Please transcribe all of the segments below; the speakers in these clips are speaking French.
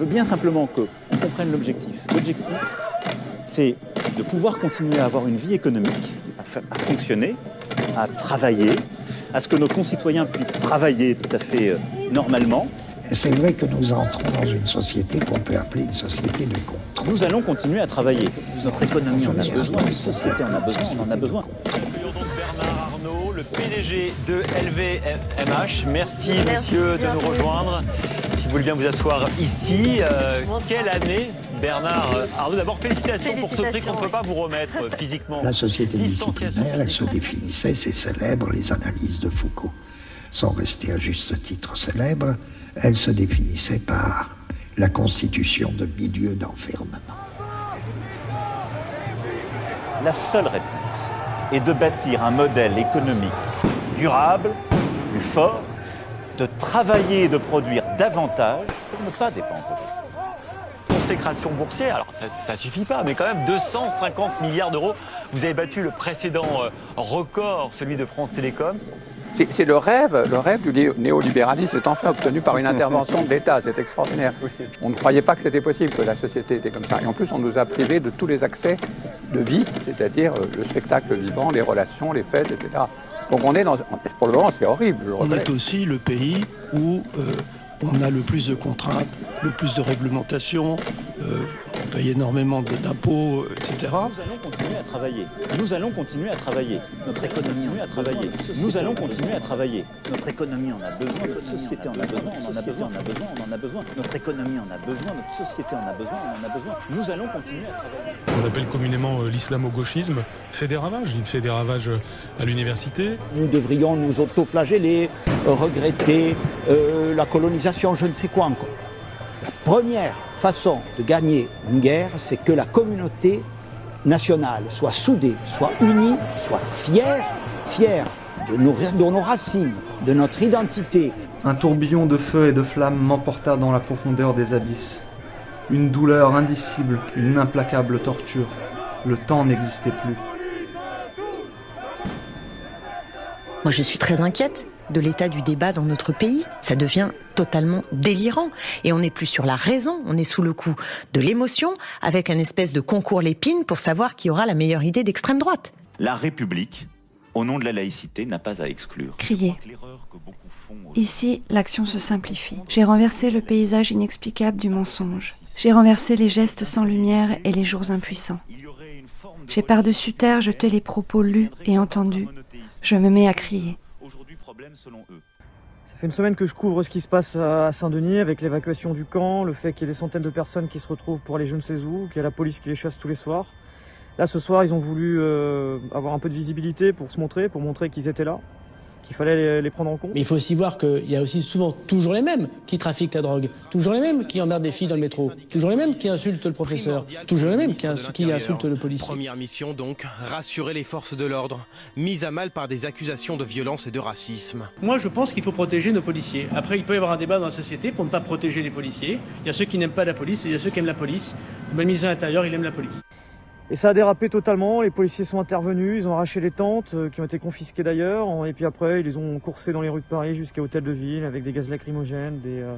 Je veux bien simplement qu'on comprenne l'objectif. L'objectif, c'est de pouvoir continuer à avoir une vie économique, à, fonctionner, à travailler, à ce que nos concitoyens puissent travailler tout à fait euh, normalement. C'est vrai que nous entrons dans une société qu'on peut appeler une société de contrôle. Nous allons continuer à travailler. Notre économie en a besoin, notre société en a besoin, on en a besoin. Bernard Arnault, le PDG de LVMH. Merci, monsieur de nous rejoindre. Vous voulez bien vous asseoir ici. Euh, quelle année Bernard Arnaud, d'abord félicitations, pour ce prix qu'on ne peut pas vous remettre physiquement. La société disciplinaire, elle se définissait, c'est célèbre, les analyses de Foucault sont restées à juste titre célèbres, elle se définissait par la constitution de milieux d'enfermement. La seule réponse est de bâtir un modèle économique durable, plus fort, de travailler et de produire davantage pour ne pas dépendre consécration boursière, alors ça ne suffit pas, mais quand même 250 milliards d'euros. Vous avez battu le précédent euh, record, celui de France Télécom. C'est le rêve, le rêve du néolibéralisme est enfin obtenu par une intervention de l'État. C'est extraordinaire. On ne croyait pas que c'était possible que la société était comme ça. Et en plus, on nous a privés de tous les accès de vie, c'est-à-dire euh, le spectacle vivant, les relations, les fêtes, etc. Donc on est dans, pour le moment, c'est horrible. On est aussi le pays où euh, on a le plus de contraintes, le plus de réglementations, euh, on paye énormément d'impôts, etc. Nous allons continuer à travailler. Nous allons continuer à travailler. Notre économie en a travaillé. Nous allons continuer à travailler. Notre économie en a besoin. Notre société en a besoin. On en a besoin. On a besoin. On en a besoin. Notre économie en a besoin. Notre société en a besoin. On en a besoin. Nous allons continuer à travailler. On appelle communément euh, l'islamo-gauchisme fait des ravages. Il fait des ravages euh, à l'université. Nous devrions nous autoflageller, regretter la colonisation, je ne sais quoi encore. La première façon de gagner une guerre, c'est que la communauté nationale soit soudée, soit unie, soit fière, fière de nos, de nos racines, de notre identité. Un tourbillon de feu et de flammes m'emporta dans la profondeur des abysses. Une douleur indicible, une implacable torture. Le temps n'existait plus. Moi, je suis très inquiète de l'état du débat dans notre pays. Ça devient totalement délirant. Et on n'est plus sur la raison, on est sous le coup de l'émotion, avec un espèce de concours l'épine pour savoir qui aura la meilleure idée d'extrême droite. La République, au nom de la laïcité, n'a pas à exclure. Crier. Ici, l'action se simplifie. J'ai renversé le paysage inexplicable du mensonge. J'ai renversé les gestes sans lumière et les jours impuissants. J'ai par-dessus terre jeté les propos lus et entendus. Je me mets à crier selon eux. Ça fait une semaine que je couvre ce qui se passe à Saint-Denis avec l'évacuation du camp, le fait qu'il y ait des centaines de personnes qui se retrouvent pour aller je ne sais où, qu'il y a la police qui les chasse tous les soirs. Là ce soir ils ont voulu euh, avoir un peu de visibilité pour se montrer, pour montrer qu'ils étaient là il fallait les, prendre en compte. Mais il faut aussi voir qu'il y a aussi souvent toujours les mêmes qui trafiquent la drogue, toujours les mêmes qui emmerdent des filles dans le métro, toujours les mêmes qui insultent le professeur, toujours les mêmes qui, insultent le policier. Première mission donc, rassurer les forces de l'ordre, mises à mal par des accusations de violence et de racisme. Moi je pense qu'il faut protéger nos policiers. Après il peut y avoir un débat dans la société pour ne pas protéger les policiers. Il y a ceux qui n'aiment pas la police et il y a ceux qui aiment la police. Le ministre de l'Intérieur il aime la police. Et ça a dérapé totalement, les policiers sont intervenus, ils ont arraché les tentes, euh, qui ont été confisquées d'ailleurs, et puis après ils les ont coursés dans les rues de Paris jusqu'à Hôtel de Ville avec des gaz lacrymogènes, des, euh,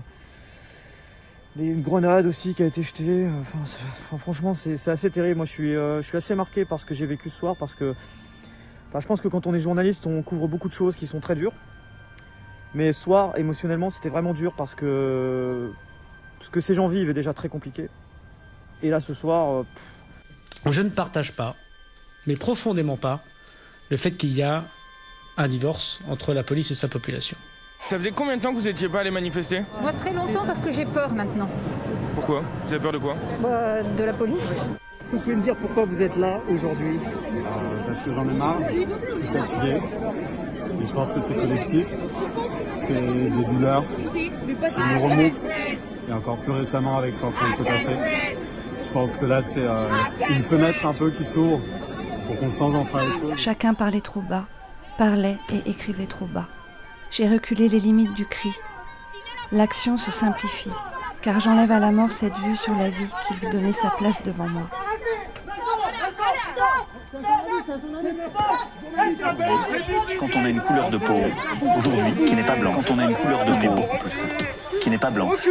une grenade aussi qui a été jetée. Enfin, franchement c'est assez terrible, moi euh, je suis assez marqué par ce que j'ai vécu ce soir, parce que je pense que quand on est journaliste on couvre beaucoup de choses qui sont très dures. Mais ce soir, émotionnellement, c'était vraiment dur parce que ce que ces gens vivent est déjà très compliqué. Et là ce soir... Je ne partage pas, mais profondément pas, le fait qu'il y a un divorce entre la police et sa population. Ça faisait combien de temps que vous n'étiez pas allé manifester? Moi très longtemps parce que j'ai peur maintenant. Pourquoi? Vous avez peur de quoi? Bah, De la police. Vous pouvez me dire pourquoi vous êtes là aujourd'hui? Euh, Parce que j'en ai marre, je suis fatigué. Et je pense que c'est collectif. C'est des douleurs qui nous remontent. Et encore plus récemment avec ce qui est en train de se passer. Je pense que là, c'est euh, une fenêtre un peu qui s'ouvre pour qu'on change enfin les choses. Chacun parlait trop bas, parlait et écrivait trop bas. J'ai reculé les limites du cri. L'action se simplifie, car j'enlève à la mort cette vue sur la vie qui lui donnait sa place devant moi. Quand on a une couleur de peau, aujourd'hui, qui n'est pas blanche, quand on a une couleur de peau qui n'est pas blanche,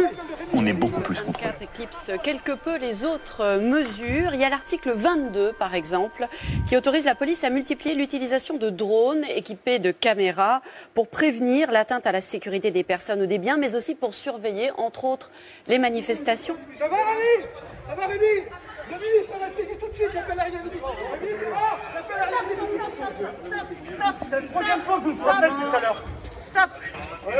on est beaucoup plus contrôlé. 4 éclipse quelque peu les autres mesures. Il y a l'article 22, par exemple, qui autorise la police à multiplier l'utilisation de drones équipés de caméras pour prévenir l'atteinte à la sécurité des personnes ou des biens, mais aussi pour surveiller, entre autres, les manifestations. Ça va, Rémi? Ça va, Rémi? Le ministre va saisir tout de suite, j'appelle la va? J'appelle la Stop C'est la troisième fois que vous vous rappelez tout à l'heure. Stop Non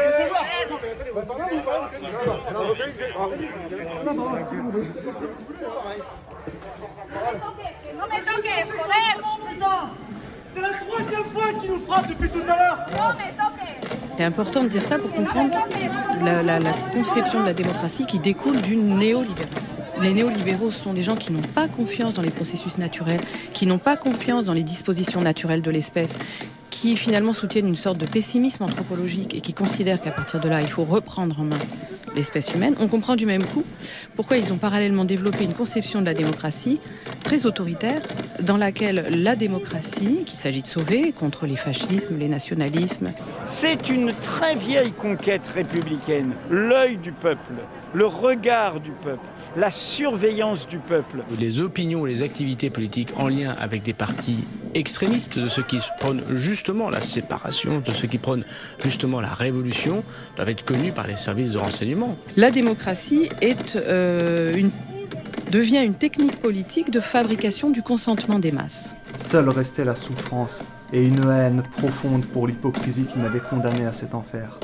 mais toquez, scolaire putain C'est la troisième fois qu'il nous frappe depuis tout à l'heure C'est important de dire ça pour comprendre la, conception de la démocratie qui découle du néolibéralisme. Les néolibéraux sont des gens qui n'ont pas confiance dans les processus naturels, qui n'ont pas confiance dans les dispositions naturelles de l'espèce, qui finalement soutiennent une sorte de pessimisme anthropologique et qui considèrent qu'à partir de là, il faut reprendre en main l'espèce humaine. On comprend du même coup pourquoi ils ont parallèlement développé une conception de la démocratie très autoritaire, dans laquelle la démocratie, qu'il s'agit de sauver contre les fascismes, les nationalismes. C'est une très vieille conquête républicaine, l'œil du peuple, le regard du peuple, la surveillance du peuple. Les opinions, les activités politiques en lien avec des partis extrémistes, de ceux qui prônent justement la séparation, de ceux qui prônent justement la révolution, doivent être connus par les services de renseignement. La démocratie est euh, une devient une technique politique de fabrication du consentement des masses. Seule restait la souffrance et une haine profonde pour l'hypocrisie qui m'avait condamné à cet enfer.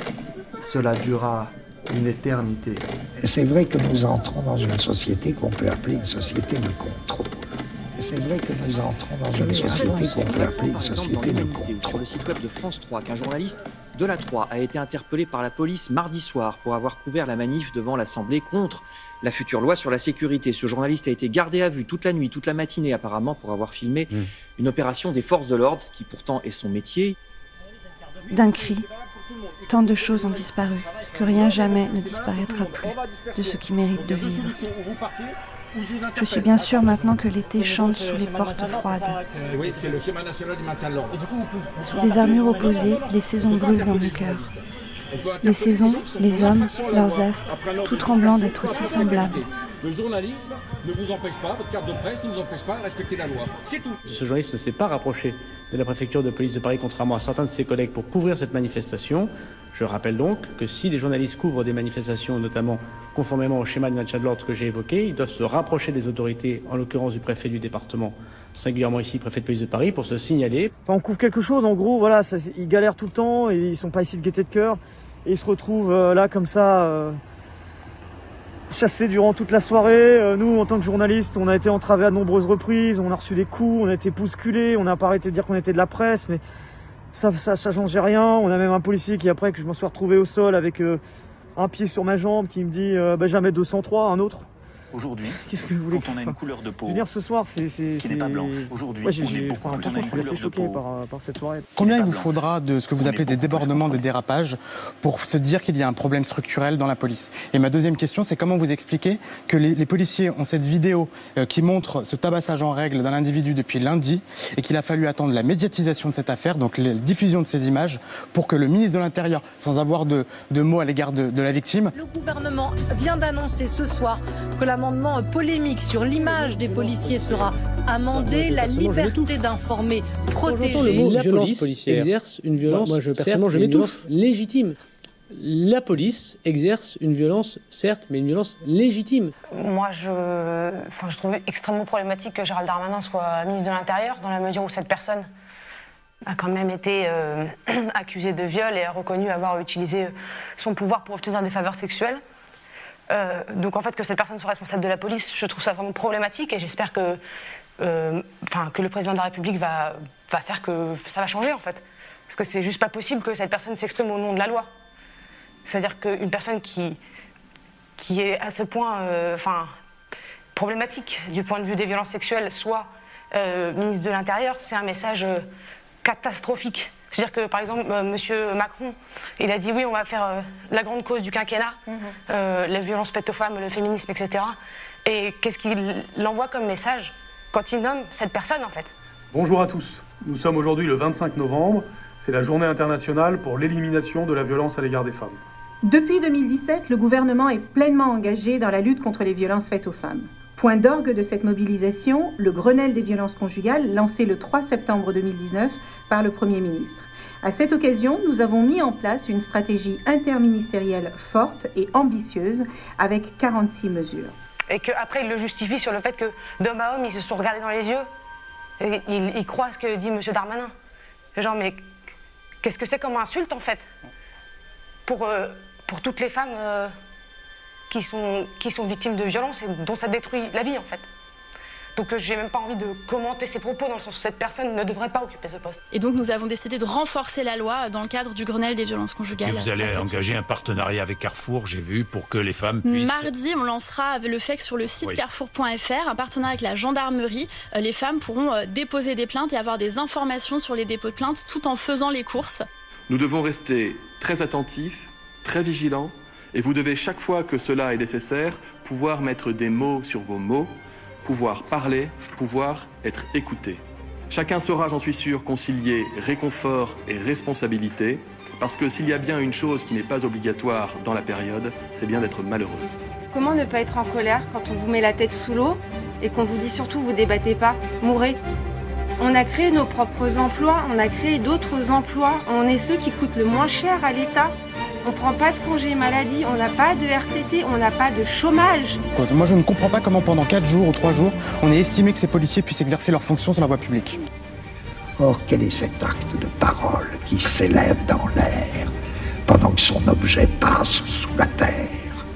Cela dura une éternité. C'est vrai que nous entrons dans une société qu'on peut appeler une société de contrôle. C'est vrai que nous entrons dans une société qu'on peut appeler une société de contrôle. Sur le site web de France 3, qu'un journaliste de la 3 a été interpellé par la police mardi soir pour avoir couvert la manif devant l'Assemblée contre la future loi sur la sécurité. Ce journaliste a été gardé à vue toute la nuit, toute la matinée apparemment pour avoir filmé mmh. une opération des forces de l'ordre, ce qui pourtant est son métier. D'un cri, tant de choses ont disparu que rien jamais ne disparaîtra plus de ce qui mérite de vivre. Je suis bien sûr maintenant que l'été chante sous les portes froides. Oui, c'est le schéma national du maintien de l'ordre. Sous des armures opposées, les saisons brûlent dans mon cœur. Les saisons, les hommes, leurs astres, tout tremblant d'être si semblables. Le journalisme ne vous empêche pas, votre carte de presse ne vous empêche pas de respecter la loi. C'est tout. Ce journaliste ne s'est pas rapproché de la préfecture de police de Paris, contrairement à certains de ses collègues, pour couvrir cette manifestation. Je rappelle donc que si des journalistes couvrent des manifestations, notamment conformément au schéma de maintien de l'ordre que j'ai évoqué, ils doivent se rapprocher des autorités, en l'occurrence du préfet du département, singulièrement ici, préfet de police de Paris, pour se signaler. Enfin, on couvre quelque chose, en gros, voilà, ça, ils galèrent tout le temps, et ils sont pas ici de gaieté de cœur, et ils se retrouvent euh, là comme ça. Euh chassés durant toute la soirée. nous, en tant que journalistes, on a été entravés à de nombreuses reprises, on a reçu des coups, on a été bousculés, on n'a pas arrêté de dire qu'on était de la presse, mais ça, ça, ça changeait rien. On a même un policier qui, après que je m'en sois retrouvé au sol avec euh, un pied sur ma jambe, qui me dit euh, bah, jamais 203, un autre. Aujourd'hui, qu'est-ce que vous voulez quand on a une couleur de peau je veux dire, ce soir, c'est, qui n'est pas blanche. Aujourd'hui, ouais, on est beaucoup plus, je suis assez choqué par, par, cette soirée. Combien il vous faudra de ce que vous appelez des débordements, des dérapages, pour se dire qu'il y a un problème structurel dans la police? Et ma deuxième question, c'est comment vous expliquez que les, les policiers ont cette vidéo euh, qui montre ce tabassage en règle d'un individu depuis lundi et qu'il a fallu attendre la médiatisation de cette affaire, donc la diffusion de ces images, pour que le ministre de l'Intérieur, sans avoir de, de mots à l'égard de, de la victime, Le gouvernement vient d'annoncer ce soir que l'amendement polémique sur l'image des policiers sera amendé, la liberté d'informer protégée. le mot La violence police policière. exerce une violence, Moi, je, certes, personnellement, je une légitime. La police exerce une violence, certes, mais une violence légitime. Moi, je, enfin, je trouve extrêmement problématique que Gérald Darmanin soit ministre de l'Intérieur, dans la mesure où cette personne a quand même été euh, accusée de viol et a reconnu avoir utilisé son pouvoir pour obtenir des faveurs sexuelles. Euh, donc en fait, que cette personne soit responsable de la police, je trouve ça vraiment problématique et j'espère que, euh, le président de la République va, faire que ça va changer en fait. Parce que c'est juste pas possible que cette personne s'exprime au nom de la loi. C'est-à-dire qu'une personne qui, est à ce point euh, problématique du point de vue des violences sexuelles soit euh, ministre de l'Intérieur, c'est un message catastrophique. C'est-à-dire que, par exemple, euh, Monsieur Macron, il a dit oui, on va faire euh, la grande cause du quinquennat, euh, la violence faite aux femmes, le féminisme, etc. Et qu'est-ce qu'il envoie comme message quand il nomme cette personne, en fait? Bonjour à tous. Nous sommes aujourd'hui le 25 novembre. C'est la journée internationale pour l'élimination de la violence à l'égard des femmes. Depuis 2017, le gouvernement est pleinement engagé dans la lutte contre les violences faites aux femmes. Point d'orgue de cette mobilisation, le Grenelle des violences conjugales lancé le 3 septembre 2019 par le Premier ministre. À cette occasion, nous avons mis en place une stratégie interministérielle forte et ambitieuse avec 46 mesures. Et qu'après, il le justifie sur le fait que d'homme à homme, ils se sont regardés dans les yeux. Et il, croit ce que dit M. Darmanin. Genre, mais qu'est-ce que c'est comme insulte en fait? Pour, euh, pour toutes les femmes euh, qui, sont, qui sont victimes de violences et dont ça détruit la vie en fait. Donc euh, j'ai même pas envie de commenter ses propos dans le sens où cette personne ne devrait pas occuper ce poste. Et donc nous avons décidé de renforcer la loi dans le cadre du Grenelle des violences conjugales. Et vous allez engager un partenariat avec Carrefour, j'ai vu, pour que les femmes puissent... Mardi, on lancera avec le FEC sur le site carrefour.fr un partenariat avec la gendarmerie. Euh, les femmes pourront euh, déposer des plaintes et avoir des informations sur les dépôts de plaintes tout en faisant les courses. Nous devons rester très attentifs, très vigilants, et vous devez chaque fois que cela est nécessaire pouvoir mettre des mots sur vos mots pouvoir parler, pouvoir être écouté. Chacun saura, j'en suis sûr, concilier réconfort et responsabilité, parce que s'il y a bien une chose qui n'est pas obligatoire dans la période, c'est bien d'être malheureux. Comment ne pas être en colère quand on vous met la tête sous l'eau et qu'on vous dit surtout vous débattez pas, mourrez? On a créé nos propres emplois, on a créé d'autres emplois, on est ceux qui coûtent le moins cher à l'État on prend pas de congé maladie, on n'a pas de RTT, on n'a pas de chômage. Moi, je ne comprends pas comment pendant 4 jours ou 3 jours, on ait estimé que ces policiers puissent exercer leurs fonctions sur la voie publique. Or, quel est cet acte de parole qui s'élève dans l'air pendant que son objet passe sous la terre?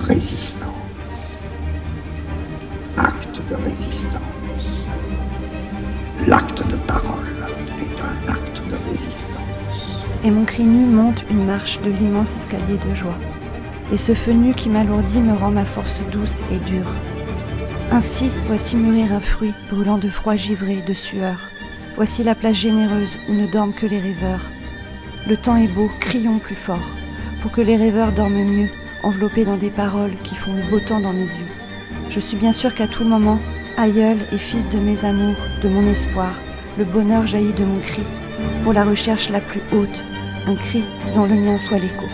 Résistance. Acte de résistance. Et mon cri nu monte une marche de l'immense escalier de joie. Et ce feu nu qui m'alourdit me rend ma force douce et dure. Ainsi, voici mûrir un fruit brûlant de froid givré, de sueur. Voici la place généreuse où ne dorment que les rêveurs. Le temps est beau, crions plus fort, pour que les rêveurs dorment mieux, enveloppés dans des paroles qui font le beau temps dans mes yeux. Je suis bien sûr qu'à tout moment, aïeul et fils de mes amours, de mon espoir, le bonheur jaillit de mon cri, pour la recherche la plus haute, un cri dont le mien soit l'écho.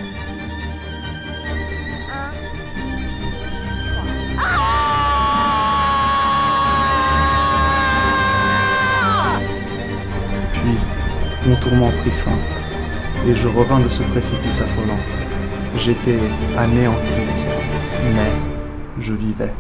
Puis, mon tourment prit fin, et je revins de ce précipice affolant. J'étais anéanti, mais je vivais.